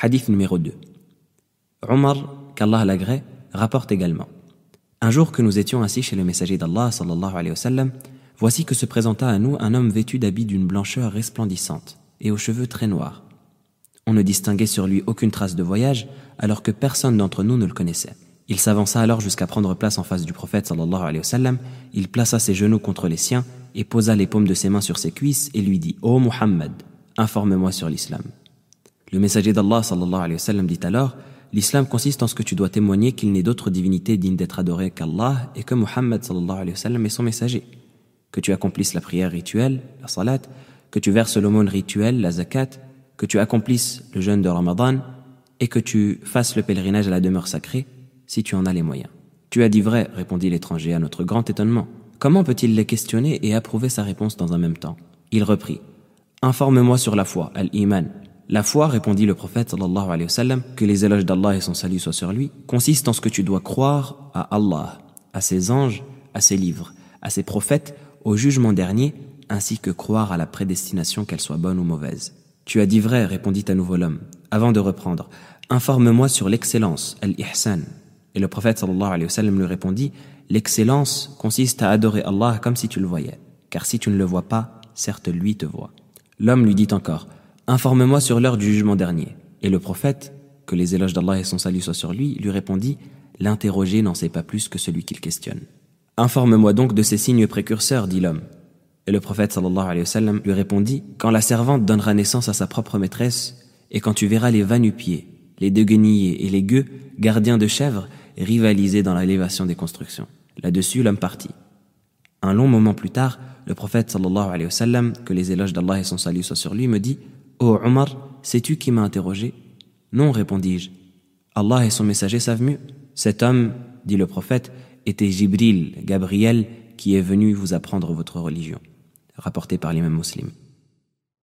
Hadith numéro 2. Omar, qu'Allah l'agrée, rapporte également. Un jour que nous étions assis chez le messager d'Allah, sallallahu alayhi wa sallam, voici que se présenta à nous un homme vêtu d'habits d'une blancheur resplendissante et aux cheveux très noirs. On ne distinguait sur lui aucune trace de voyage, alors que personne d'entre nous ne le connaissait. Il s'avança alors jusqu'à prendre place en face du prophète sallallahu alayhi wa sallam, il plaça ses genoux contre les siens et posa les paumes de ses mains sur ses cuisses et lui dit Ô Muhammad, informe-moi sur l'islam. Le messager d'Allah sallallahu alayhi wa sallam dit alors L'islam consiste en ce que tu dois témoigner qu'il n'est d'autre divinité digne d'être adorée qu'Allah et que Muhammad sallallahu alayhi wa sallam est son messager. Que tu accomplisses la prière rituelle, la salat, que tu verses l'aumône rituelle, la zakat, que tu accomplisses le jeûne de Ramadan et que tu fasses le pèlerinage à la demeure sacrée si tu en as les moyens. Tu as dit vrai, répondit l'étranger à notre grand étonnement. Comment peut-il les questionner et approuver sa réponse dans un même temps? Il reprit Informe-moi sur la foi, al-Iman, la foi, répondit le prophète sallallahu alayhi wa sallam, que les éloges d'Allah et son salut soient sur lui, consiste en ce que tu dois croire à Allah, à ses anges, à ses livres, à ses prophètes, au jugement dernier, ainsi que croire à la prédestination qu'elle soit bonne ou mauvaise. Tu as dit vrai, répondit à nouveau l'homme, avant de reprendre. Informe-moi sur l'excellence, al-ihsan. Et le prophète sallallahu alayhi wa sallam lui répondit, l'excellence consiste à adorer Allah comme si tu le voyais. Car si tu ne le vois pas, certes lui te voit. L'homme lui dit encore, Informe-moi sur l'heure du jugement dernier. Et le prophète, que les éloges d'Allah et son salut soient sur lui, lui répondit L'interrogé n'en sait pas plus que celui qu'il questionne. Informe-moi donc de ces signes précurseurs, dit l'homme. Et le prophète sallallahu alayhi wa sallam lui répondit Quand la servante donnera naissance à sa propre maîtresse, et quand tu verras les va-nu-pieds, les deux guenillers et les gueux, gardiens de chèvres, rivaliser dans l'élévation des constructions. Là-dessus, l'homme partit. Un long moment plus tard, le prophète sallallahu alayhi wa sallam, que les éloges d'Allah et son salut soient sur lui, me dit Ô oh Omar, sais-tu qui m'a interrogé? Non, répondis-je. Allah et son messager savent mieux. Cet homme, dit le prophète, était Jibril, Gabriel, qui est venu vous apprendre votre religion. Rapporté par l'imam muslim.